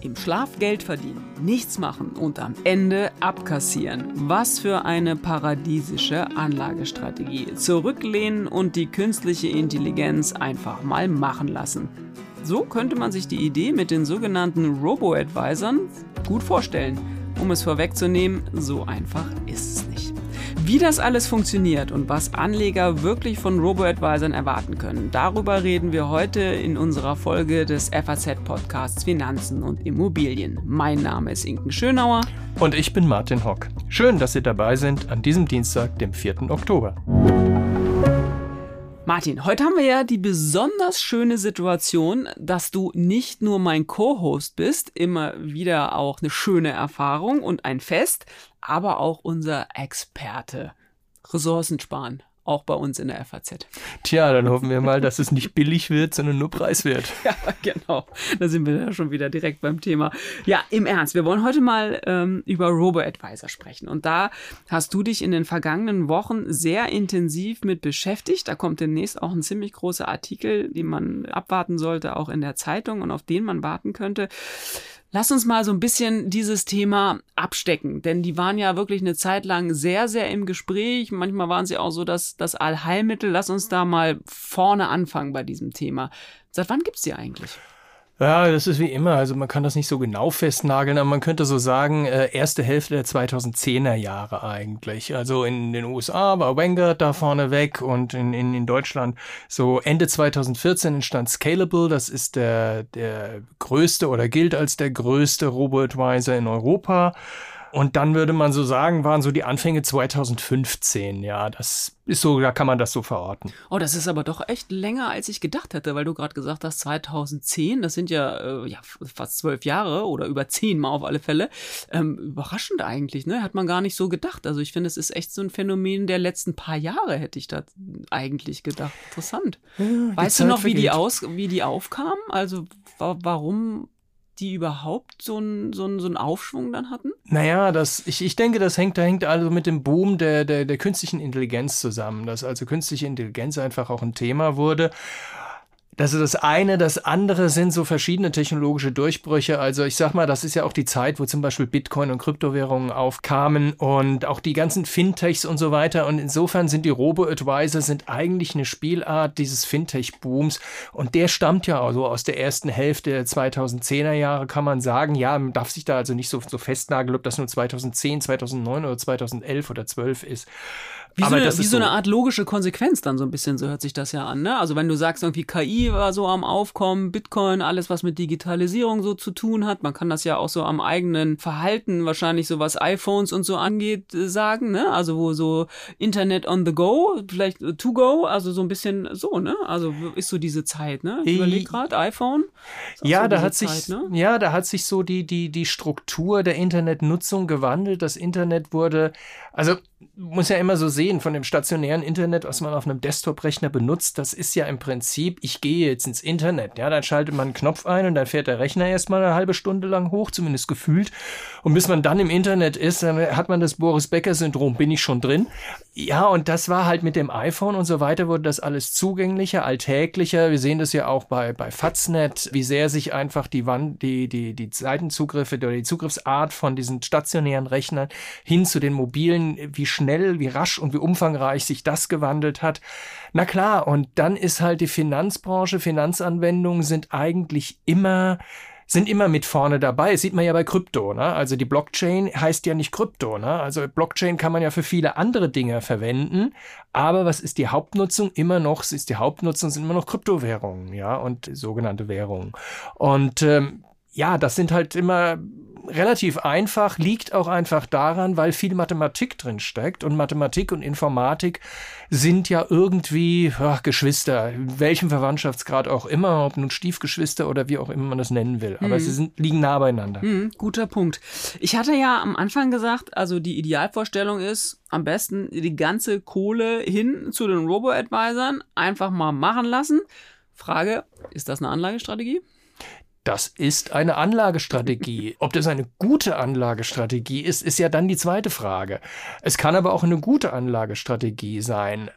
Im Schlaf Geld verdienen, nichts machen und am Ende abkassieren. Was für eine paradiesische Anlagestrategie. Zurücklehnen und die künstliche Intelligenz einfach mal machen lassen. So könnte man sich die Idee mit den sogenannten Robo-Advisern gut vorstellen. Um es vorwegzunehmen, so einfach ist es nicht. Wie das alles funktioniert und was Anleger wirklich von Robo-Advisern erwarten können, darüber reden wir heute in unserer Folge des FAZ-Podcasts Finanzen und Immobilien. Mein Name ist Inken Schönauer. Und ich bin Martin Hock. Schön, dass Sie dabei sind an diesem Dienstag, dem 4. Oktober. Martin, heute haben wir ja die besonders schöne Situation, dass du nicht nur mein Co-Host bist, immer wieder auch eine schöne Erfahrung und ein Fest, aber auch unser Experte. Ressourcen sparen auch bei uns in der FAZ. Tja, dann hoffen wir mal, dass es nicht billig wird, sondern nur preiswert. Ja, genau. Da sind wir ja schon wieder direkt beim Thema. Ja, im Ernst, wir wollen heute mal ähm, über Robo-Advisor sprechen. Und da hast du dich in den vergangenen Wochen sehr intensiv mit beschäftigt. Da kommt demnächst auch ein ziemlich großer Artikel, den man abwarten sollte, auch in der Zeitung und auf den man warten könnte. Lass uns mal so ein bisschen dieses Thema abstecken, denn die waren ja wirklich eine Zeit lang sehr, sehr im Gespräch. Manchmal waren sie auch so das, das Allheilmittel. Lass uns da mal vorne anfangen bei diesem Thema. Seit wann gibt's die eigentlich? Ja, das ist wie immer. Also man kann das nicht so genau festnageln, aber man könnte so sagen, äh, erste Hälfte der 2010er Jahre eigentlich. Also in den USA war Wenger da vorne weg und in, in, in Deutschland so Ende 2014 entstand Scalable. Das ist der, der größte oder gilt als der größte Robo-Advisor in Europa. Und dann würde man so sagen, waren so die Anfänge 2015. Ja, das ist so, da kann man das so verorten. Oh, das ist aber doch echt länger, als ich gedacht hätte, weil du gerade gesagt hast, 2010, das sind ja, äh, ja fast zwölf Jahre oder über zehn Mal auf alle Fälle. Ähm, überraschend eigentlich, ne? Hat man gar nicht so gedacht. Also ich finde, es ist echt so ein Phänomen der letzten paar Jahre, hätte ich da eigentlich gedacht. Interessant. Ja, weißt du noch, wie die aus, wie die aufkamen? Also warum die überhaupt so einen so so Aufschwung dann hatten? Naja, das, ich, ich denke, das hängt, da hängt also mit dem Boom der, der, der künstlichen Intelligenz zusammen, dass also künstliche Intelligenz einfach auch ein Thema wurde. Das ist das eine. Das andere sind so verschiedene technologische Durchbrüche. Also ich sag mal, das ist ja auch die Zeit, wo zum Beispiel Bitcoin und Kryptowährungen aufkamen und auch die ganzen Fintechs und so weiter. Und insofern sind die Robo-Advisor sind eigentlich eine Spielart dieses Fintech-Booms. Und der stammt ja also aus der ersten Hälfte der 2010er Jahre, kann man sagen. Ja, man darf sich da also nicht so, so festnageln, ob das nur 2010, 2009 oder 2011 oder 12 ist. Wie, so eine, wie so, eine, Art logische Konsequenz dann so ein bisschen, so hört sich das ja an. Ne? Also wenn du sagst, irgendwie KI war so am Aufkommen, Bitcoin, alles was mit Digitalisierung so zu tun hat, man kann das ja auch so am eigenen Verhalten, wahrscheinlich so was iPhones und so angeht, äh, sagen, ne? Also wo so Internet on the go, vielleicht to go, also so ein bisschen so, ne? Also ist so diese Zeit, ne? Ich überlege gerade, iPhone. Ja, so da hat Zeit, sich, ne? ja, da hat sich so die, die, die Struktur der Internetnutzung gewandelt. Das Internet wurde, also muss ja immer so sehen, von dem stationären Internet, was man auf einem Desktop-Rechner benutzt, das ist ja im Prinzip, ich gehe jetzt ins Internet, ja, dann schaltet man einen Knopf ein und dann fährt der Rechner erstmal eine halbe Stunde lang hoch, zumindest gefühlt. Und bis man dann im Internet ist, dann hat man das Boris Becker-Syndrom, bin ich schon drin. Ja, und das war halt mit dem iPhone und so weiter, wurde das alles zugänglicher, alltäglicher. Wir sehen das ja auch bei, bei Faznet, wie sehr sich einfach die Wand, die, die, die Seitenzugriffe oder die Zugriffsart von diesen stationären Rechnern hin zu den mobilen, wie schnell, wie rasch und wie umfangreich sich das gewandelt hat. Na klar, und dann ist halt die Finanzbranche, Finanzanwendungen sind eigentlich immer sind immer mit vorne dabei. Das sieht man ja bei Krypto. Ne? Also die Blockchain heißt ja nicht Krypto. Ne? Also Blockchain kann man ja für viele andere Dinge verwenden. Aber was ist die Hauptnutzung? Immer noch, ist die Hauptnutzung sind immer noch Kryptowährungen, ja, und sogenannte Währungen. Und ähm, ja, das sind halt immer relativ einfach, liegt auch einfach daran, weil viel Mathematik drin steckt und Mathematik und Informatik sind ja irgendwie ach, Geschwister, in welchem Verwandtschaftsgrad auch immer, ob nun Stiefgeschwister oder wie auch immer man das nennen will. Aber mhm. sie sind, liegen nah beieinander. Mhm, guter Punkt. Ich hatte ja am Anfang gesagt, also die Idealvorstellung ist, am besten die ganze Kohle hin zu den Robo-Advisern, einfach mal machen lassen. Frage, ist das eine Anlagestrategie? Das ist eine Anlagestrategie. Ob das eine gute Anlagestrategie ist, ist ja dann die zweite Frage. Es kann aber auch eine gute Anlagestrategie sein.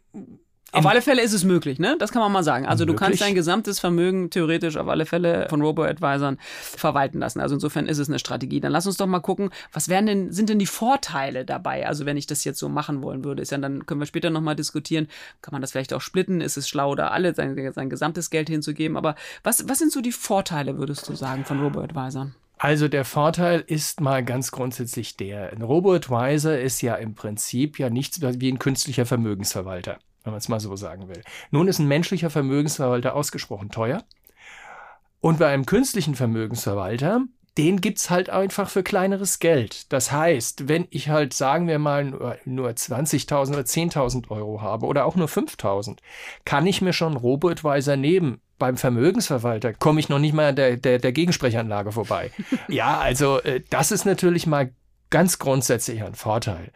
Auf alle Fälle ist es möglich, ne? Das kann man mal sagen. Also möglich. du kannst dein gesamtes Vermögen theoretisch auf alle Fälle von Robo-Advisern verwalten lassen. Also insofern ist es eine Strategie. Dann lass uns doch mal gucken, was wären denn, sind denn die Vorteile dabei? Also wenn ich das jetzt so machen wollen würde, ist ja, dann können wir später nochmal diskutieren, kann man das vielleicht auch splitten? Ist es schlau, da alle sein, sein gesamtes Geld hinzugeben? Aber was, was sind so die Vorteile, würdest du sagen, von Robo-Advisern? Also der Vorteil ist mal ganz grundsätzlich der, ein Robo-Advisor ist ja im Prinzip ja nichts wie ein künstlicher Vermögensverwalter, wenn man es mal so sagen will. Nun ist ein menschlicher Vermögensverwalter ausgesprochen teuer. Und bei einem künstlichen Vermögensverwalter, den gibt's halt einfach für kleineres Geld. Das heißt, wenn ich halt, sagen wir mal, nur, nur 20.000 oder 10.000 Euro habe oder auch nur 5.000, kann ich mir schon Robo-Advisor nehmen beim Vermögensverwalter komme ich noch nicht mal der, der, der Gegensprechanlage vorbei. ja, also äh, das ist natürlich mal ganz grundsätzlich ein Vorteil.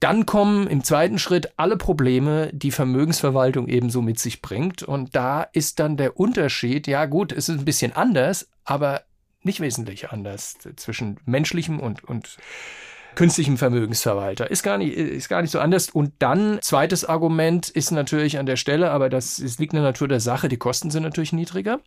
Dann kommen im zweiten Schritt alle Probleme, die Vermögensverwaltung ebenso mit sich bringt. Und da ist dann der Unterschied, ja gut, es ist ein bisschen anders, aber nicht wesentlich anders zwischen menschlichem und, und künstlichem Vermögensverwalter. Ist gar nicht, ist gar nicht so anders. Und dann, zweites Argument ist natürlich an der Stelle, aber das, das liegt in der Natur der Sache, die Kosten sind natürlich niedriger.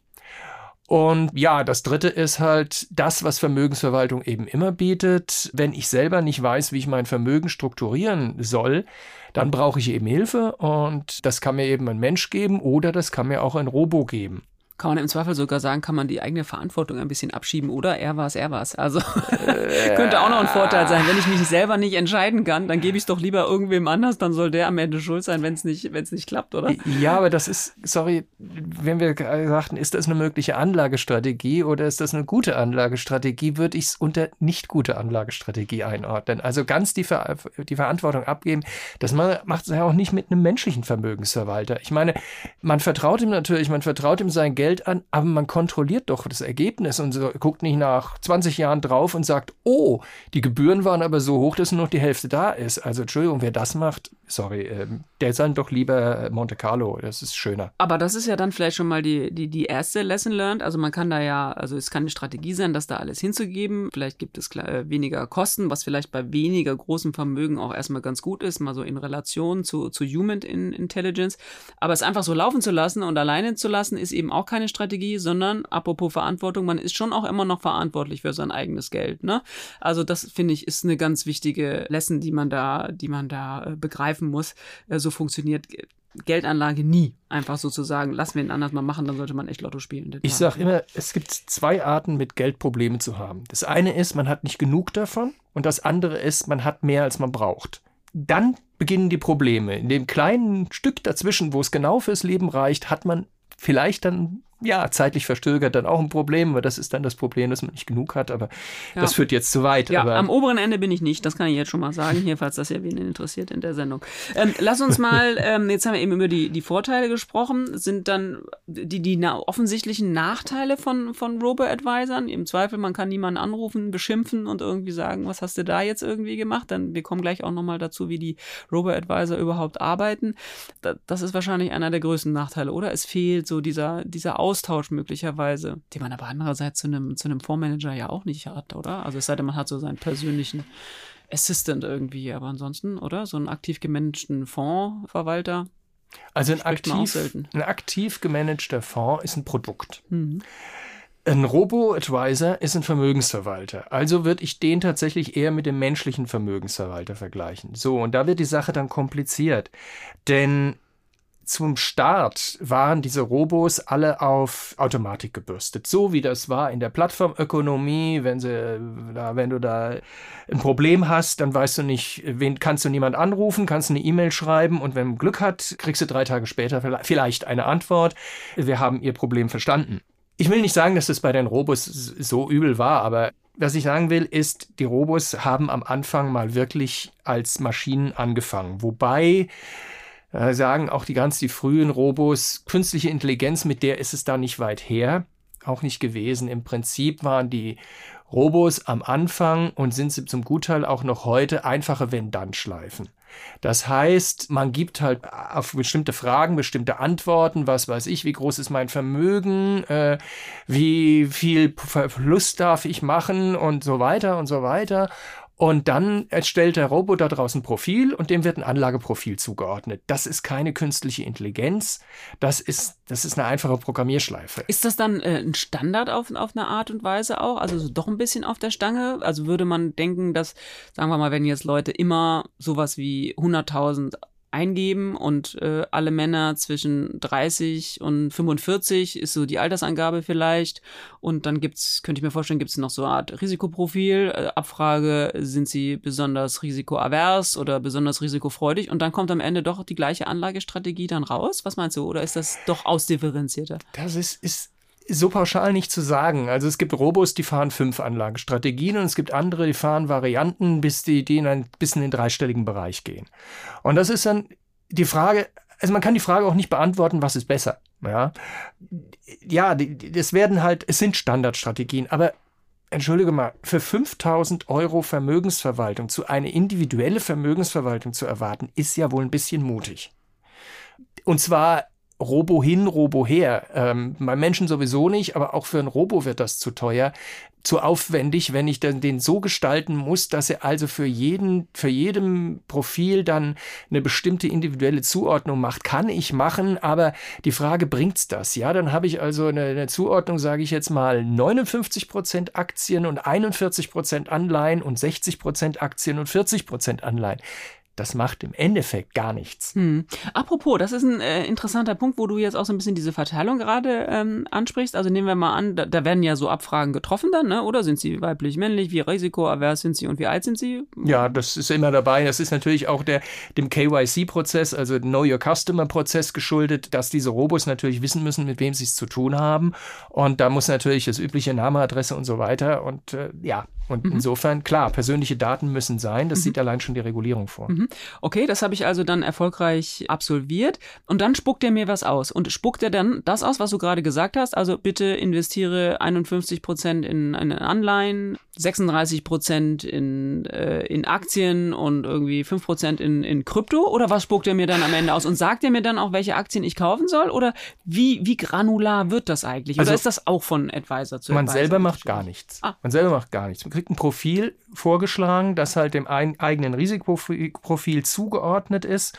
Und ja, das dritte ist halt das, was Vermögensverwaltung eben immer bietet. Wenn ich selber nicht weiß, wie ich mein Vermögen strukturieren soll, dann brauche ich eben Hilfe und das kann mir eben ein Mensch geben oder das kann mir auch ein Robo geben kann man im Zweifel sogar sagen, kann man die eigene Verantwortung ein bisschen abschieben oder er war es, er war es. Also könnte auch noch ein Vorteil sein. Wenn ich mich selber nicht entscheiden kann, dann gebe ich es doch lieber irgendwem anders, dann soll der am Ende schuld sein, wenn es nicht, nicht klappt, oder? Ja, aber das ist, sorry, wenn wir sagten, ist das eine mögliche Anlagestrategie oder ist das eine gute Anlagestrategie, würde ich es unter nicht gute Anlagestrategie einordnen. Also ganz die, Ver die Verantwortung abgeben, das macht es ja auch nicht mit einem menschlichen Vermögensverwalter. Ich meine, man vertraut ihm natürlich, man vertraut ihm sein Geld Geld an, aber man kontrolliert doch das Ergebnis und so, guckt nicht nach 20 Jahren drauf und sagt, oh, die Gebühren waren aber so hoch, dass nur noch die Hälfte da ist. Also Entschuldigung, wer das macht, sorry, äh, der soll doch lieber Monte Carlo, das ist schöner. Aber das ist ja dann vielleicht schon mal die, die, die erste Lesson learned. Also man kann da ja, also es kann eine Strategie sein, das da alles hinzugeben. Vielleicht gibt es äh, weniger Kosten, was vielleicht bei weniger großem Vermögen auch erstmal ganz gut ist, mal so in Relation zu, zu Human Intelligence. Aber es einfach so laufen zu lassen und alleine zu lassen, ist eben auch keine Strategie, sondern apropos Verantwortung, man ist schon auch immer noch verantwortlich für sein eigenes Geld. Ne? Also das finde ich ist eine ganz wichtige Lesson, die man da, die man da äh, begreifen muss. Äh, so funktioniert Geldanlage nie. Einfach sozusagen, lassen wir ihn anders mal machen, dann sollte man echt Lotto spielen. Ich sage immer, es gibt zwei Arten, mit Geld Probleme zu haben. Das eine ist, man hat nicht genug davon und das andere ist, man hat mehr, als man braucht. Dann beginnen die Probleme. In dem kleinen Stück dazwischen, wo es genau fürs Leben reicht, hat man vielleicht dann ja, zeitlich verstögert dann auch ein Problem, aber das ist dann das Problem, dass man nicht genug hat, aber ja. das führt jetzt zu weit. Ja, aber am oberen Ende bin ich nicht, das kann ich jetzt schon mal sagen, hier, falls das ja wen interessiert in der Sendung. Ähm, lass uns mal, ähm, jetzt haben wir eben über die, die Vorteile gesprochen, sind dann die, die na offensichtlichen Nachteile von, von Robo-Advisern? Im Zweifel, man kann niemanden anrufen, beschimpfen und irgendwie sagen, was hast du da jetzt irgendwie gemacht? Dann, wir kommen gleich auch nochmal dazu, wie die Robo-Advisor überhaupt arbeiten. Das ist wahrscheinlich einer der größten Nachteile, oder? Es fehlt so dieser, dieser Aus Austausch möglicherweise, den man aber andererseits zu einem, zu einem Fondsmanager ja auch nicht hat, oder? Also es sei denn, man hat so seinen persönlichen Assistant irgendwie, aber ansonsten, oder? So einen aktiv gemanagten Fondsverwalter. Also ein aktiv, ein aktiv gemanagter Fonds ist ein Produkt. Mhm. Ein Robo-Advisor ist ein Vermögensverwalter. Also würde ich den tatsächlich eher mit dem menschlichen Vermögensverwalter vergleichen. So, und da wird die Sache dann kompliziert. Denn zum Start waren diese Robos alle auf Automatik gebürstet, so wie das war in der Plattformökonomie. Wenn sie, da, wenn du da ein Problem hast, dann weißt du nicht, wen kannst du niemand anrufen, kannst eine E-Mail schreiben und wenn du Glück hat, kriegst du drei Tage später vielleicht eine Antwort. Wir haben ihr Problem verstanden. Ich will nicht sagen, dass das bei den Robos so übel war, aber was ich sagen will, ist, die Robos haben am Anfang mal wirklich als Maschinen angefangen, wobei äh, sagen auch die ganz die frühen Robos, künstliche Intelligenz, mit der ist es da nicht weit her, auch nicht gewesen. Im Prinzip waren die Robos am Anfang und sind sie zum Gutteil auch noch heute einfache Wenn-Dann-Schleifen. Das heißt, man gibt halt auf bestimmte Fragen bestimmte Antworten, was weiß ich, wie groß ist mein Vermögen, äh, wie viel Verlust darf ich machen und so weiter und so weiter. Und dann erstellt der Roboter daraus ein Profil und dem wird ein Anlageprofil zugeordnet. Das ist keine künstliche Intelligenz. Das ist, das ist eine einfache Programmierschleife. Ist das dann äh, ein Standard auf, auf eine Art und Weise auch? Also so doch ein bisschen auf der Stange? Also würde man denken, dass, sagen wir mal, wenn jetzt Leute immer sowas wie 100.000 eingeben und äh, alle Männer zwischen 30 und 45 ist so die Altersangabe vielleicht. Und dann gibt's könnte ich mir vorstellen gibt's noch so eine Art Risikoprofil äh, Abfrage sind sie besonders risikoavers oder besonders risikofreudig? Und dann kommt am Ende doch die gleiche Anlagestrategie dann raus? Was meinst du? Oder ist das doch ausdifferenzierter? Das ist ist so pauschal nicht zu sagen. Also es gibt Robos, die fahren fünf Anlagestrategien und es gibt andere, die fahren Varianten, bis die, die in ein bisschen in den dreistelligen Bereich gehen. Und das ist dann die Frage, also man kann die Frage auch nicht beantworten, was ist besser. Ja, ja, das werden halt, es sind Standardstrategien, aber entschuldige mal, für 5000 Euro Vermögensverwaltung zu eine individuelle Vermögensverwaltung zu erwarten, ist ja wohl ein bisschen mutig. Und zwar Robo hin, Robo her. Ähm, beim Menschen sowieso nicht, aber auch für ein Robo wird das zu teuer, zu aufwendig, wenn ich dann den so gestalten muss, dass er also für jeden, für jedem Profil dann eine bestimmte individuelle Zuordnung macht. Kann ich machen, aber die Frage, bringt's das? Ja, dann habe ich also eine, eine Zuordnung, sage ich jetzt mal, 59 Prozent Aktien und 41 Prozent Anleihen und 60 Prozent Aktien und 40 Prozent Anleihen das macht im Endeffekt gar nichts. Hm. Apropos, das ist ein äh, interessanter Punkt, wo du jetzt auch so ein bisschen diese Verteilung gerade ähm, ansprichst. Also nehmen wir mal an, da, da, werden ja so Abfragen getroffen dann, ne? oder sind sie weiblich, männlich, wie risikoavers sind sie und wie alt sind sie? Ja, das ist immer dabei. Das ist natürlich auch der, dem KYC-Prozess, also Know Your Customer-Prozess geschuldet, dass diese Robos natürlich wissen müssen, mit wem sie es zu tun haben. Und da muss natürlich das übliche Name, Adresse und so weiter. Und äh, ja, und mhm. insofern, klar, persönliche Daten müssen sein. Das mhm. sieht allein schon die Regulierung vor. Mhm. Okay, das habe ich also dann erfolgreich absolviert. Und dann spuckt er mir was aus. Und spuckt er dann das aus, was du gerade gesagt hast? Also bitte investiere 51 Prozent in, in Anleihen, 36 Prozent in, äh, in Aktien und irgendwie 5 Prozent in, in Krypto? Oder was spuckt er mir dann am Ende aus? Und sagt er mir dann auch, welche Aktien ich kaufen soll? Oder wie, wie granular wird das eigentlich? Oder also, ist das auch von Advisor zu Man Advisor selber macht gar nichts. Ah. Man selber macht gar nichts. Man kriegt ein Profil vorgeschlagen, das halt dem eigenen Risikoprofil zugeordnet ist.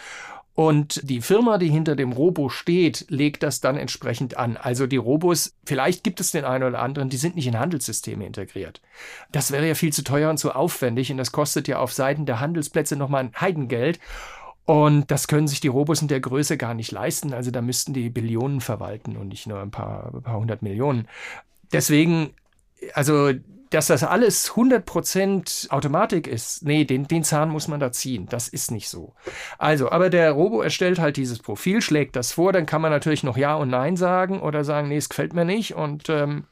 Und die Firma, die hinter dem Robo steht, legt das dann entsprechend an. Also die Robos, vielleicht gibt es den einen oder anderen, die sind nicht in Handelssysteme integriert. Das wäre ja viel zu teuer und zu aufwendig und das kostet ja auf Seiten der Handelsplätze nochmal ein Heidengeld. Und das können sich die Robos in der Größe gar nicht leisten. Also da müssten die Billionen verwalten und nicht nur ein paar, ein paar hundert Millionen. Deswegen, also dass das alles 100% Automatik ist, nee, den, den Zahn muss man da ziehen. Das ist nicht so. Also, aber der Robo erstellt halt dieses Profil, schlägt das vor, dann kann man natürlich noch Ja und Nein sagen oder sagen, nee, es gefällt mir nicht und ähm,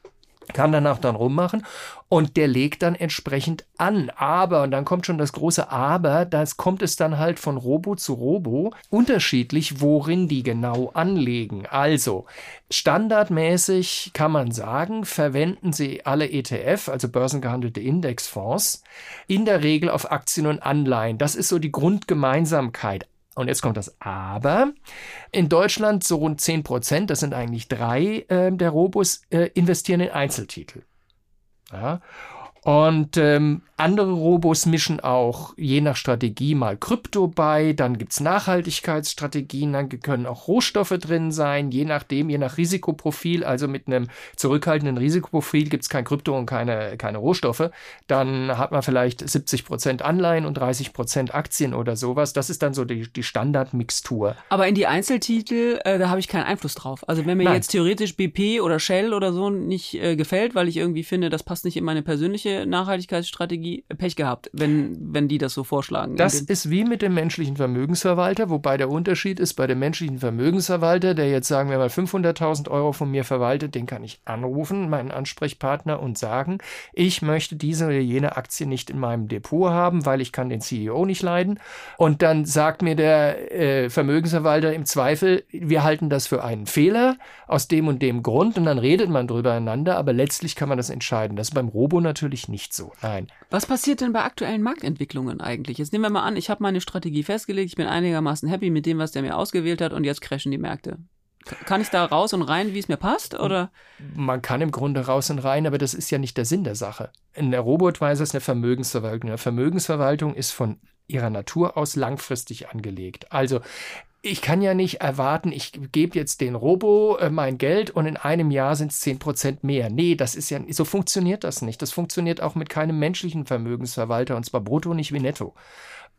kann danach dann rummachen und der legt dann entsprechend an. Aber, und dann kommt schon das große Aber, das kommt es dann halt von Robo zu Robo unterschiedlich, worin die genau anlegen. Also, standardmäßig kann man sagen, verwenden sie alle ETF, also börsengehandelte Indexfonds, in der Regel auf Aktien und Anleihen. Das ist so die Grundgemeinsamkeit. Und jetzt kommt das Aber. In Deutschland so rund 10 Prozent, das sind eigentlich drei äh, der Robos, äh, investieren in Einzeltitel. Ja. Und ähm, andere Robos mischen auch je nach Strategie mal Krypto bei, dann gibt's Nachhaltigkeitsstrategien, dann können auch Rohstoffe drin sein, je nachdem, je nach Risikoprofil, also mit einem zurückhaltenden Risikoprofil gibt's kein Krypto und keine, keine Rohstoffe, dann hat man vielleicht 70 Prozent Anleihen und 30 Prozent Aktien oder sowas. Das ist dann so die, die Standardmixtur. Aber in die Einzeltitel, äh, da habe ich keinen Einfluss drauf. Also wenn mir Nein. jetzt theoretisch BP oder Shell oder so nicht äh, gefällt, weil ich irgendwie finde, das passt nicht in meine persönliche Nachhaltigkeitsstrategie, Pech gehabt, wenn, wenn die das so vorschlagen. Das ist wie mit dem menschlichen Vermögensverwalter, wobei der Unterschied ist, bei dem menschlichen Vermögensverwalter, der jetzt sagen wir mal 500.000 Euro von mir verwaltet, den kann ich anrufen, meinen Ansprechpartner und sagen, ich möchte diese oder jene Aktie nicht in meinem Depot haben, weil ich kann den CEO nicht leiden. Und dann sagt mir der äh, Vermögensverwalter im Zweifel, wir halten das für einen Fehler aus dem und dem Grund und dann redet man drüber einander, aber letztlich kann man das entscheiden. Das ist beim Robo natürlich nicht so. Nein. Was passiert denn bei aktuellen Marktentwicklungen eigentlich? Jetzt nehmen wir mal an, ich habe meine Strategie festgelegt, ich bin einigermaßen happy mit dem, was der mir ausgewählt hat und jetzt crashen die Märkte. Kann ich da raus und rein, wie es mir passt? Oder? Man kann im Grunde raus und rein, aber das ist ja nicht der Sinn der Sache. Ein Robotweiser ist eine Vermögensverwaltung. Eine Vermögensverwaltung ist von ihrer Natur aus langfristig angelegt. Also ich kann ja nicht erwarten, ich gebe jetzt den Robo äh, mein Geld und in einem Jahr sind es 10 Prozent mehr. Nee, das ist ja, so funktioniert das nicht. Das funktioniert auch mit keinem menschlichen Vermögensverwalter und zwar brutto, nicht wie netto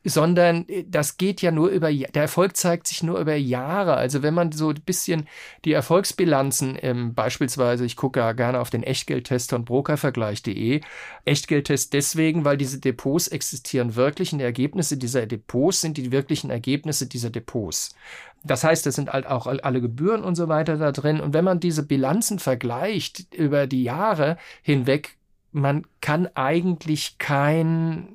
sondern äh, das geht ja nur über, der Erfolg zeigt sich nur über Jahre. Also wenn man so ein bisschen die Erfolgsbilanzen, ähm, beispielsweise, ich gucke ja gerne auf den Echtgeldtest von Brokervergleich.de, Echtgeldtest deswegen, weil diese Depots existieren wirklich und die Ergebnisse dieser Depots sind die wirklichen Ergebnisse dieser Depots. Das heißt, es sind halt auch alle Gebühren und so weiter da drin. Und wenn man diese Bilanzen vergleicht über die Jahre hinweg, man kann eigentlich kein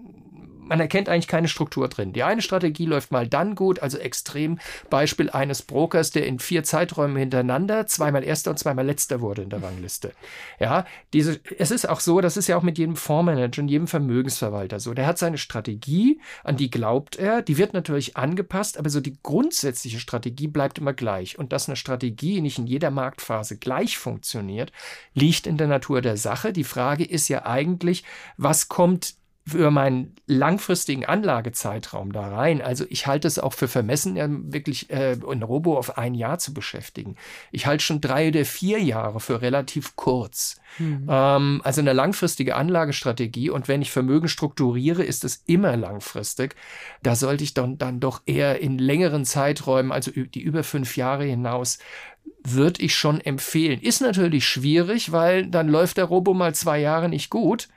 man erkennt eigentlich keine Struktur drin. Die eine Strategie läuft mal dann gut, also extrem Beispiel eines Brokers, der in vier Zeiträumen hintereinander zweimal Erster und zweimal Letzter wurde in der Rangliste. Ja, diese, es ist auch so, das ist ja auch mit jedem Fondsmanager und jedem Vermögensverwalter so. Der hat seine Strategie, an die glaubt er, die wird natürlich angepasst, aber so die grundsätzliche Strategie bleibt immer gleich. Und dass eine Strategie nicht in jeder Marktphase gleich funktioniert, liegt in der Natur der Sache. Die Frage ist ja eigentlich, was kommt für meinen langfristigen Anlagezeitraum da rein. Also ich halte es auch für vermessen, wirklich äh, ein Robo auf ein Jahr zu beschäftigen. Ich halte schon drei oder vier Jahre für relativ kurz. Mhm. Ähm, also eine langfristige Anlagestrategie und wenn ich Vermögen strukturiere, ist es immer langfristig. Da sollte ich dann, dann doch eher in längeren Zeiträumen, also die über fünf Jahre hinaus, würde ich schon empfehlen. Ist natürlich schwierig, weil dann läuft der Robo mal zwei Jahre nicht gut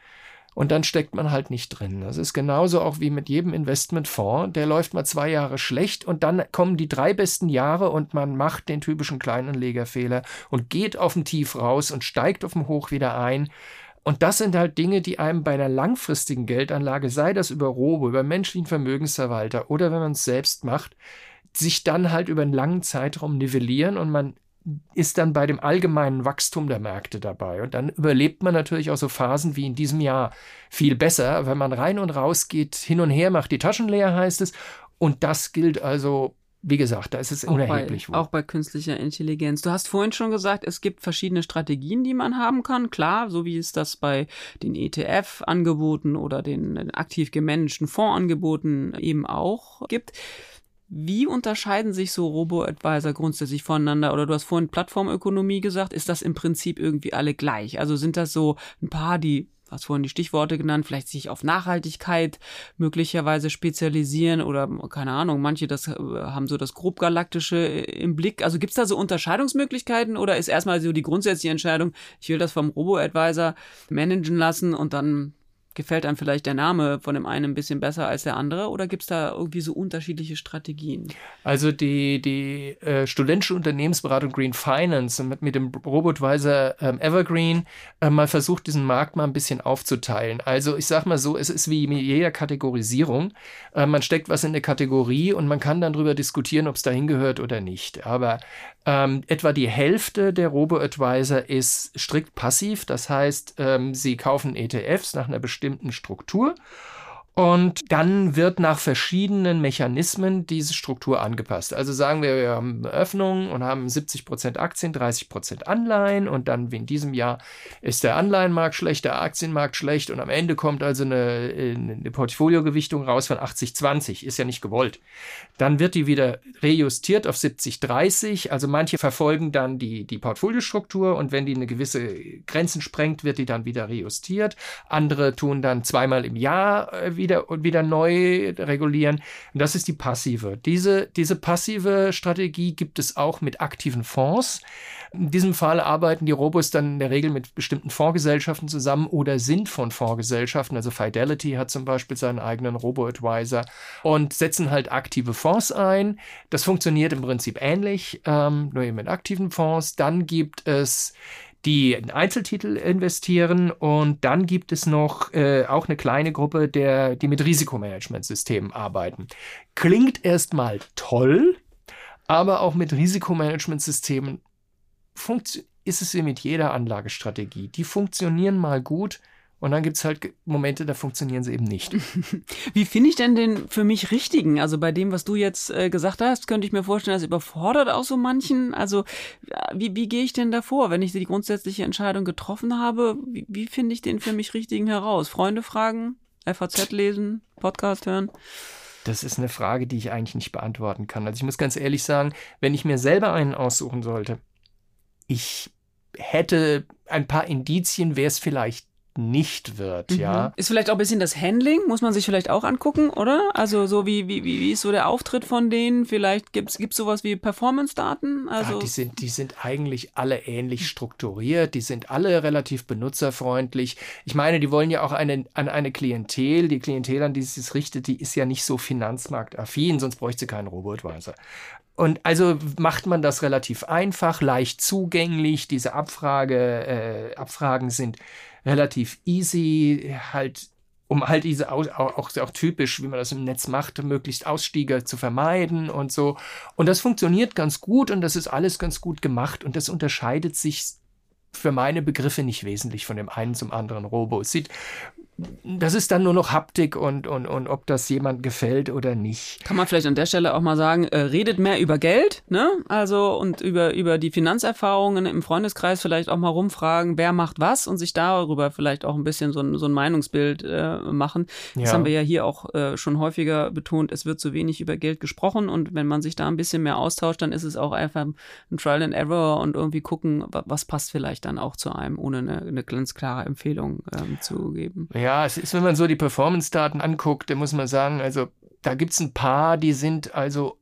und dann steckt man halt nicht drin. Das ist genauso auch wie mit jedem Investmentfonds. Der läuft mal zwei Jahre schlecht und dann kommen die drei besten Jahre und man macht den typischen Kleinanlegerfehler und geht auf dem Tief raus und steigt auf dem Hoch wieder ein. Und das sind halt Dinge, die einem bei einer langfristigen Geldanlage, sei das über Robo, über menschlichen Vermögensverwalter oder wenn man es selbst macht, sich dann halt über einen langen Zeitraum nivellieren und man ist dann bei dem allgemeinen Wachstum der Märkte dabei. Und dann überlebt man natürlich auch so Phasen wie in diesem Jahr viel besser, wenn man rein und raus geht, hin und her macht die Taschen leer, heißt es. Und das gilt also wie gesagt, da ist es auch unerheblich. Bei, auch bei künstlicher Intelligenz. Du hast vorhin schon gesagt, es gibt verschiedene Strategien, die man haben kann. Klar, so wie es das bei den ETF-Angeboten oder den aktiv gemanagten Fondsangeboten eben auch gibt. Wie unterscheiden sich so Robo-Advisor grundsätzlich voneinander? Oder du hast vorhin Plattformökonomie gesagt. Ist das im Prinzip irgendwie alle gleich? Also sind das so ein paar, die hast vorhin die Stichworte genannt, vielleicht sich auf Nachhaltigkeit möglicherweise spezialisieren oder keine Ahnung, manche das äh, haben so das grobgalaktische im Blick. Also gibt's da so Unterscheidungsmöglichkeiten oder ist erstmal so die grundsätzliche Entscheidung, ich will das vom Robo-Advisor managen lassen und dann gefällt einem vielleicht der Name von dem einen ein bisschen besser als der andere oder gibt es da irgendwie so unterschiedliche Strategien? Also die, die äh, studentische Unternehmensberatung Green Finance mit, mit dem Robotweiser ähm, Evergreen äh, mal versucht, diesen Markt mal ein bisschen aufzuteilen. Also ich sag mal so, es ist wie mit jeder Kategorisierung. Äh, man steckt was in eine Kategorie und man kann dann darüber diskutieren, ob es dahin gehört oder nicht. Aber ähm, etwa die Hälfte der Robo-Advisor ist strikt passiv. Das heißt, ähm, sie kaufen ETFs nach einer bestimmten Struktur und dann wird nach verschiedenen Mechanismen diese Struktur angepasst. Also sagen wir, wir haben eine Öffnung und haben 70 Prozent Aktien, 30 Prozent Anleihen und dann wie in diesem Jahr ist der Anleihenmarkt schlecht, der Aktienmarkt schlecht und am Ende kommt also eine, eine Portfoliogewichtung raus von 80-20. Ist ja nicht gewollt. Dann wird die wieder rejustiert auf 70-30. Also manche verfolgen dann die, die Portfoliostruktur und wenn die eine gewisse Grenzen sprengt, wird die dann wieder rejustiert. Andere tun dann zweimal im Jahr äh, wieder wieder neu regulieren. Und das ist die passive. Diese, diese passive Strategie gibt es auch mit aktiven Fonds. In diesem Fall arbeiten die Robos dann in der Regel mit bestimmten Fondsgesellschaften zusammen oder sind von Fondsgesellschaften. Also Fidelity hat zum Beispiel seinen eigenen Robo-Advisor und setzen halt aktive Fonds ein. Das funktioniert im Prinzip ähnlich, ähm, nur eben mit aktiven Fonds. Dann gibt es die in Einzeltitel investieren und dann gibt es noch äh, auch eine kleine Gruppe, der, die mit Risikomanagementsystemen arbeiten. Klingt erstmal toll, aber auch mit Risikomanagementsystemen ist es wie mit jeder Anlagestrategie. Die funktionieren mal gut Und dann gibt es halt Momente, da funktionieren sie eben nicht. Wie finde ich denn den für mich richtigen? Also bei dem, was du jetzt äh, gesagt hast, könnte ich mir vorstellen, das überfordert auch so manchen. Also wie, wie gehe ich denn davor, wenn ich die grundsätzliche Entscheidung getroffen habe? Wie, wie finde ich den für mich richtigen heraus? Freunde fragen, FAZ lesen, Podcast hören? Das ist eine Frage, die ich eigentlich nicht beantworten kann. Also ich muss ganz ehrlich sagen, wenn ich mir selber einen aussuchen sollte, ich hätte ein paar Indizien, wer es vielleicht nicht wird, mhm. ja. Ist vielleicht auch ein bisschen das Handling, muss man sich vielleicht auch angucken, oder? Also so wie, wie, wie ist so der Auftritt von denen? Vielleicht gibt es sowas wie Performance-Daten? Also ja, die, sind, die sind eigentlich alle ähnlich strukturiert, die sind alle relativ benutzerfreundlich. Ich meine, die wollen ja auch eine, an eine Klientel, die Klientel, an die sich das richtet, die ist ja nicht so finanzmarktaffin, sonst bräuchte sie keinen Robotweiser. Und also macht man das relativ einfach, leicht zugänglich. Diese Abfrage, äh, Abfragen sind relativ easy, halt um halt diese auch, auch, auch typisch, wie man das im Netz macht, möglichst Ausstiege zu vermeiden und so. Und das funktioniert ganz gut und das ist alles ganz gut gemacht und das unterscheidet sich für meine Begriffe nicht wesentlich von dem einen zum anderen Robo. Es sieht das ist dann nur noch Haptik und, und, und ob das jemand gefällt oder nicht. Kann man vielleicht an der Stelle auch mal sagen, äh, redet mehr über Geld, ne? Also und über, über die Finanzerfahrungen im Freundeskreis vielleicht auch mal rumfragen, wer macht was und sich darüber vielleicht auch ein bisschen so ein, so ein Meinungsbild äh, machen. Das ja. haben wir ja hier auch äh, schon häufiger betont, es wird zu wenig über Geld gesprochen und wenn man sich da ein bisschen mehr austauscht, dann ist es auch einfach ein Trial and Error und irgendwie gucken, was passt vielleicht dann auch zu einem, ohne eine, eine ganz klare Empfehlung ähm, zu geben. Ja. Ja, es ist, wenn man so die Performance-Daten anguckt, dann muss man sagen, also da gibt es ein paar, die sind also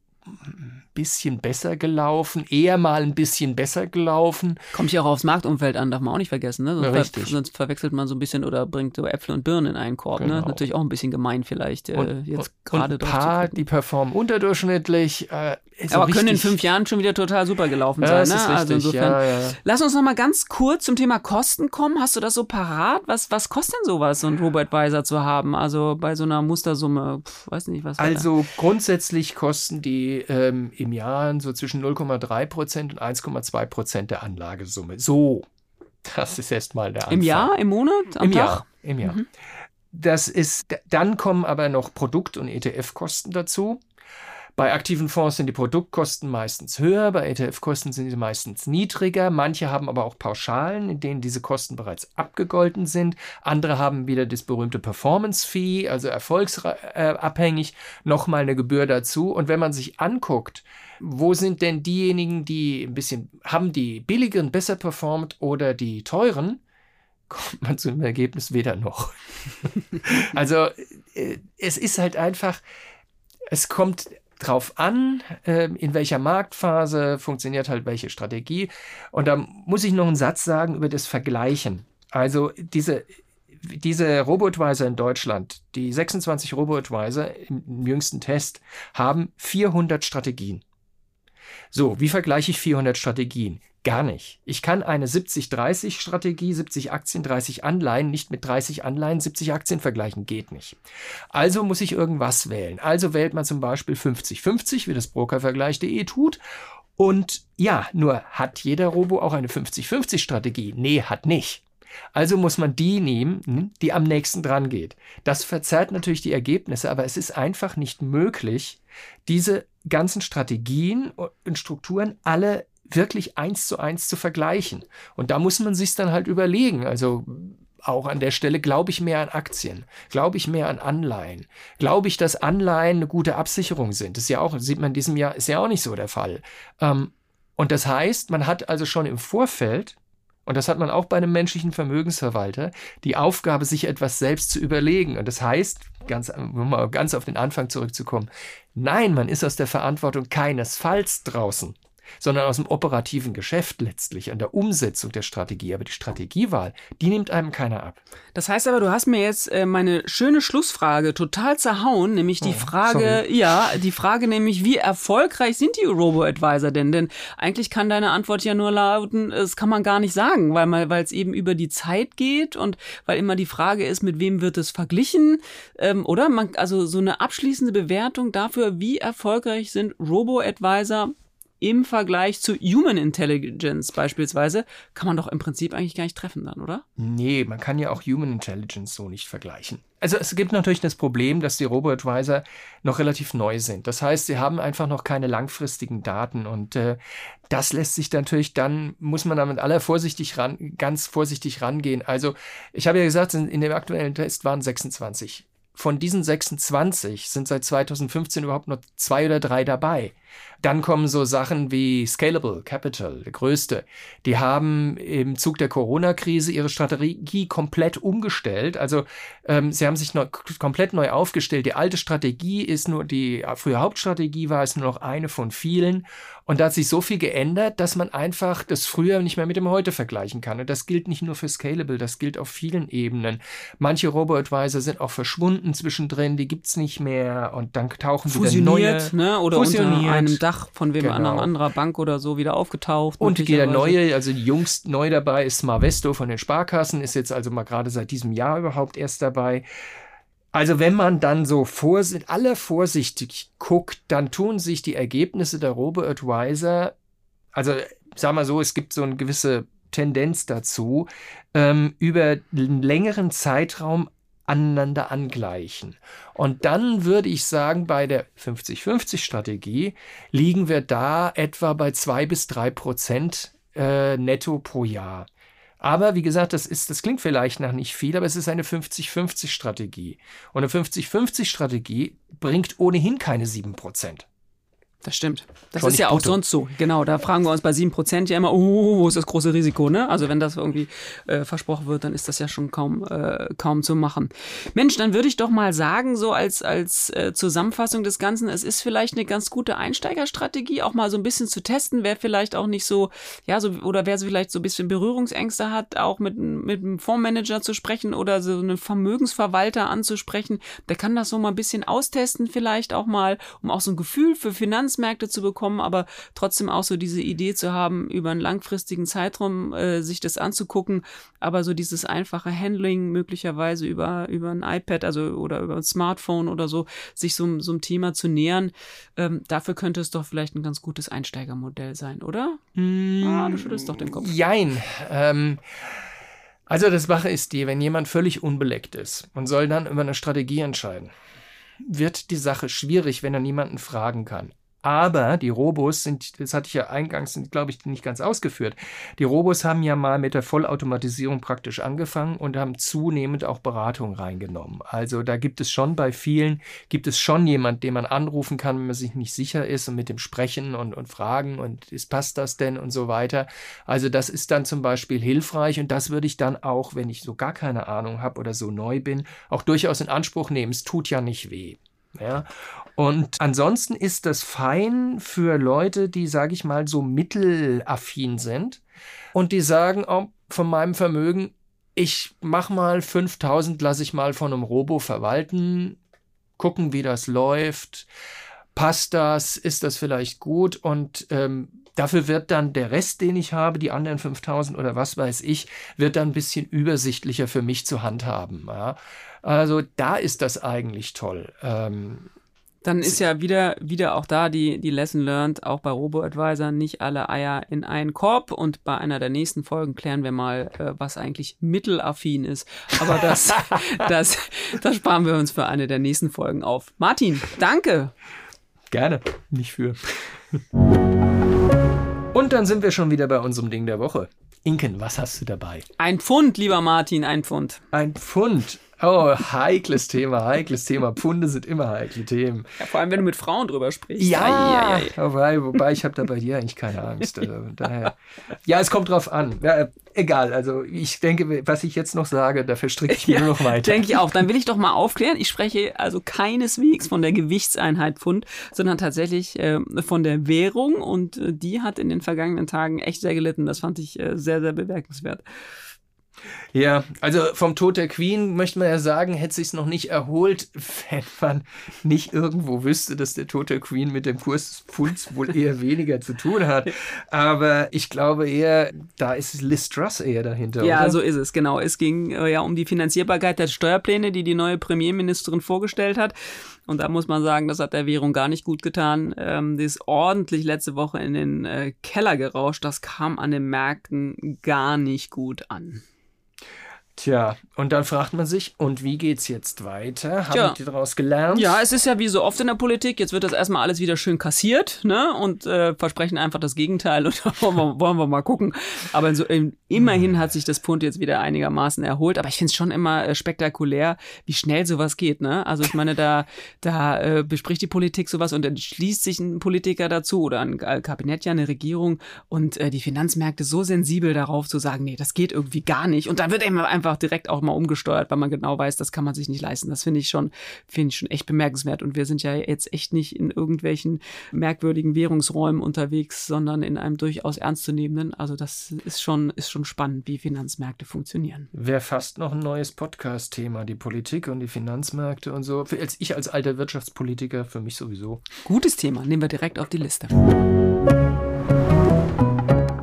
bisschen besser gelaufen, eher mal ein bisschen besser gelaufen. Kommt ja auch aufs Marktumfeld an, darf man auch nicht vergessen. Ne? Sonst, ja. Ver sonst verwechselt man so ein bisschen oder bringt so Äpfel und Birnen in einen Korb. Ne? Genau. Ne? Natürlich auch ein bisschen gemein vielleicht äh, und, jetzt gerade. Ein paar, die performen unterdurchschnittlich. Äh, so Aber können in fünf Jahren schon wieder total super gelaufen sein. Ja, das ne? ist richtig. Also insofern, ja, ja. Lass uns noch mal ganz kurz zum Thema Kosten kommen. Hast du das so parat? Was, was kostet denn sowas, so ein Robot-Advisor zu haben? Also bei so einer Mustersumme, pf, weiß nicht was. Also grundsätzlich kosten die ähm, im Jahr so zwischen 0,3 Prozent und 1,2 Prozent der Anlagesumme. So, das ist erstmal der Anfang. Im Jahr, im Monat, am Im Tag? Jahr, im Jahr. Mhm. Das ist, dann kommen aber noch Produkt- und ETF-Kosten dazu. Bei aktiven Fonds sind die Produktkosten meistens höher, bei ETF-Kosten sind sie meistens niedriger. Manche haben aber auch Pauschalen, in denen diese Kosten bereits abgegolten sind. Andere haben wieder das berühmte Performance-Fee, also erfolgsabhängig, nochmal eine Gebühr dazu. Und wenn man sich anguckt, wo sind denn diejenigen, die ein bisschen, haben die billigeren besser performt oder die teuren? kommt man zu dem Ergebnis weder noch. also äh, es ist halt einfach, es kommt drauf an, ähm, in welcher Marktphase funktioniert halt welche Strategie. Und da muss ich noch einen Satz sagen über das Vergleichen. Also diese, diese Robotweiser in Deutschland, die 26 Robotweiser im jüngsten Test, haben 400 Strategien. So, wie vergleiche ich 400 Strategien? Gar nicht. Ich kann eine 70-30-Strategie, 70 Aktien, 30 Anleihen nicht mit 30 Anleihen, 70 Aktien vergleichen. Geht nicht. Also muss ich irgendwas wählen. Also wählt man zum Beispiel 50-50, wie das Brokervergleich.de tut. Und ja, nur hat jeder Robo auch eine 50-50-Strategie? Nee, hat nicht. Also muss man die nehmen, hm, die am nächsten dran geht. Das verzerrt natürlich die Ergebnisse, aber es ist einfach nicht möglich, diese ganzen Strategien und Strukturen alle wirklich eins zu eins zu vergleichen. Und da muss man sich dann halt überlegen. Also auch an der Stelle glaube ich mehr an Aktien, glaube ich mehr an Anleihen, glaube ich, dass Anleihen eine gute Absicherung sind. Das ist ja auch, sieht man in diesem Jahr, ist ja auch nicht so der Fall. Ähm, und das heißt, man hat also schon im Vorfeld, und das hat man auch bei einem menschlichen Vermögensverwalter, die Aufgabe, sich etwas selbst zu überlegen. Und das heißt, ganz, um mal ganz auf den Anfang zurückzukommen, nein, man ist aus der Verantwortung keinesfalls draußen sondern aus dem operativen Geschäft letztlich, an der Umsetzung der Strategie. Aber die Strategiewahl, die nimmt einem keiner ab. Das heißt aber, du hast mir jetzt äh, meine schöne Schlussfrage total zerhauen, nämlich die oh, Frage, sorry. ja, die Frage nämlich, wie erfolgreich sind die Robo-Advisor denn? Denn eigentlich kann deine Antwort ja nur lauten, das kann man gar nicht sagen, weil es eben über die Zeit geht und weil immer die Frage ist, mit wem wird es verglichen, ähm, oder? Man, also so eine abschließende Bewertung dafür, wie erfolgreich sind Robo-Advisor im Vergleich zu Human Intelligence beispielsweise, kann man doch im Prinzip eigentlich gar nicht treffen dann, oder? Nee, man kann ja auch Human Intelligence so nicht vergleichen. Also es gibt natürlich das Problem, dass die Robo-Advisor noch relativ neu sind. Das heißt, sie haben einfach noch keine langfristigen Daten und äh, das lässt sich natürlich dann, muss man damit aller vorsichtig ran, ganz vorsichtig rangehen. Also ich habe ja gesagt, in, in dem aktuellen Test waren 26 von diesen 26 sind seit 2015 überhaupt nur zwei oder drei dabei. Dann kommen so Sachen wie Scalable Capital, der größte. Die haben im Zug der Corona-Krise ihre Strategie komplett umgestellt. Also ähm, sie haben sich neu, komplett neu aufgestellt. Die alte Strategie ist nur, die frühe Hauptstrategie war es nur noch eine von vielen. Und da hat sich so viel geändert, dass man einfach das früher nicht mehr mit dem heute vergleichen kann. Und das gilt nicht nur für Scalable, das gilt auf vielen Ebenen. Manche Robo-Advisor sind auch verschwunden zwischendrin, die gibt's nicht mehr und dann tauchen Fusioniert, wieder neue. Ne? Oder fusioniert. Einem Dach von wem genau. anderem anderer Bank oder so wieder aufgetaucht. Und der neue, also die jüngst neu dabei ist Smarvesto von den Sparkassen, ist jetzt also mal gerade seit diesem Jahr überhaupt erst dabei. Also wenn man dann so vorsichtig, alle vorsichtig guckt, dann tun sich die Ergebnisse der Robo-Advisor, also sag mal so, es gibt so eine gewisse Tendenz dazu, ähm, über einen längeren Zeitraum aneinander angleichen. Und dann würde ich sagen, bei der 50-50-Strategie liegen wir da etwa bei zwei bis drei Prozent äh, netto pro Jahr. Aber wie gesagt, das ist, das klingt vielleicht nach nicht viel, aber es ist eine 50-50-Strategie. Und eine 50-50-Strategie bringt ohnehin keine 7%. Das stimmt. Das Schon ist ja auch sonst so. Genau, da fragen wir uns bei 7% ja immer, oh, wo ist das große Risiko, ne? Also wenn das irgendwie äh, versprochen wird, dann ist das ja schon kaum, äh, kaum zu machen. Mensch, dann würde ich doch mal sagen, so als, als äh, Zusammenfassung des Ganzen, es ist vielleicht eine ganz gute Einsteigerstrategie, auch mal so ein bisschen zu testen, wer vielleicht auch nicht so, ja, so, oder wer so vielleicht so ein bisschen Berührungsängste hat, auch mit, mit einem Fondsmanager zu sprechen oder so einen Vermögensverwalter anzusprechen, der kann das so mal ein bisschen austesten, vielleicht auch mal, um auch so ein Gefühl für Finanzen Finanzmärkte zu bekommen, aber trotzdem auch so diese Idee zu haben, über einen langfristigen Zeitraum äh, sich das anzugucken, aber so dieses einfache Handling möglicherweise über, über ein iPad, also oder über ein Smartphone oder so, sich so, so einem Thema zu nähern, ähm, dafür könnte es doch vielleicht ein ganz gutes Einsteigermodell sein, oder? Mm, ah, du schüttelst doch den Kopf. Jein. Ähm, also das Wache ist die, wenn jemand völlig unbeleckt ist und soll dann über eine Strategie entscheiden, wird die Sache schwierig, wenn er niemanden fragen kann. Aber die Robos sind, das hatte ich ja eingangs, glaube ich, nicht ganz ausgeführt. Die Robos haben ja mal mit der Vollautomatisierung praktisch angefangen und haben zunehmend auch Beratung reingenommen. Also da gibt es schon bei vielen, gibt es schon jemand, den man anrufen kann, wenn man sich nicht sicher ist und mit dem sprechen und, und fragen und ist, passt das denn und so weiter. Also das ist dann zum Beispiel hilfreich und das würde ich dann auch, wenn ich so gar keine Ahnung habe oder so neu bin, auch durchaus in Anspruch nehmen. Es tut ja nicht weh. Ja, und ansonsten ist das fein für Leute, die, sage ich mal, so mittelaffin sind und die sagen, oh, von meinem Vermögen, ich mach mal 5000, lasse ich mal von einem Robo verwalten, gucken, wie das läuft, passt das, ist das vielleicht gut? Und ähm, Dafür wird dann der Rest, den ich habe, die anderen 5000 oder was weiß ich, wird dann ein bisschen übersichtlicher für mich zu handhaben. Ja. Also da ist das eigentlich toll. Ähm, dann ist ja wieder, wieder auch da die, die Lesson learned, auch bei Robo-Advisor, nicht alle Eier in einen Korb. Und bei einer der nächsten Folgen klären wir mal, äh, was eigentlich mittelaffin ist. Aber das, das, das sparen wir uns für eine der nächsten Folgen auf. Martin, danke. Gerne, nicht für. Und dann sind wir schon wieder bei unserem Ding der Woche. Inken, was hast du dabei? Ein Pfund, lieber Martin, ein Pfund. Ein Pfund. Oh, heikles Thema, heikles Thema. Pfunde sind immer heikle Themen. Ja, vor allem, wenn du mit Frauen drüber sprichst. Ja, ja, ja, ja. Wobei, wobei ich habe da bei dir eigentlich keine Angst. Also, daher. Ja, es kommt drauf an. Ja, egal, also ich denke, was ich jetzt noch sage, da verstricke ich mir nur noch weiter. Denke ich auch. Dann will ich doch mal aufklären. Ich spreche also keineswegs von der Gewichtseinheit Pfund, sondern tatsächlich äh, von der Währung und äh, die hat in den vergangenen Tagen echt sehr gelitten. Das fand ich äh, sehr, sehr bemerkenswert. Ja, also vom Tod der Queen möchte man ja sagen, hätte sich's noch nicht erholt, wenn man nicht irgendwo wüsste, dass der Tod der Queen mit dem Kurs des Pfunds wohl eher weniger zu tun hat. Aber ich glaube eher, da ist Liz Truss eher dahinter. Ja, oder? so ist es, genau. Es ging äh, ja um die Finanzierbarkeit der Steuerpläne, die die neue Premierministerin vorgestellt hat. Und da muss man sagen, das hat der Währung gar nicht gut getan. Ähm, die ist ordentlich letzte Woche in den äh, Keller gerauscht. Das kam an den Märkten gar nicht gut an. Tja, und dann fragt man sich, und wie geht's jetzt weiter? Haben Tja. die daraus gelernt? Ja, es ist ja wie so oft in der Politik, jetzt wird das erstmal alles wieder schön kassiert, ne? Und äh, versprechen einfach das Gegenteil und da wollen wir, wollen wir mal gucken. Aber so, ähm, immerhin hat sich das Pfund jetzt wieder einigermaßen erholt. Aber ich finde es schon immer äh, spektakulär, wie schnell sowas geht, ne? Also ich meine, da, da äh, bespricht die Politik sowas und dann schließt sich ein Politiker dazu oder ein Kabinett ja, eine Regierung und äh, die Finanzmärkte so sensibel darauf zu sagen, nee, das geht irgendwie gar nicht. Und dann wird eben einfach einfach direkt auch mal umgesteuert, weil man genau weiß, das kann man sich nicht leisten. Das finde ich schon, finde ich schon echt bemerkenswert. Und wir sind ja jetzt echt nicht in irgendwelchen merkwürdigen Währungsräumen unterwegs, sondern in einem durchaus ernstzunehmenden. Also das ist schon, ist schon spannend, wie Finanzmärkte funktionieren. Wäre fast noch ein neues Podcast-Thema, die Politik und die Finanzmärkte und so. Als ich als alter Wirtschaftspolitiker, für mich sowieso. Gutes Thema, nehmen wir direkt auf die Liste.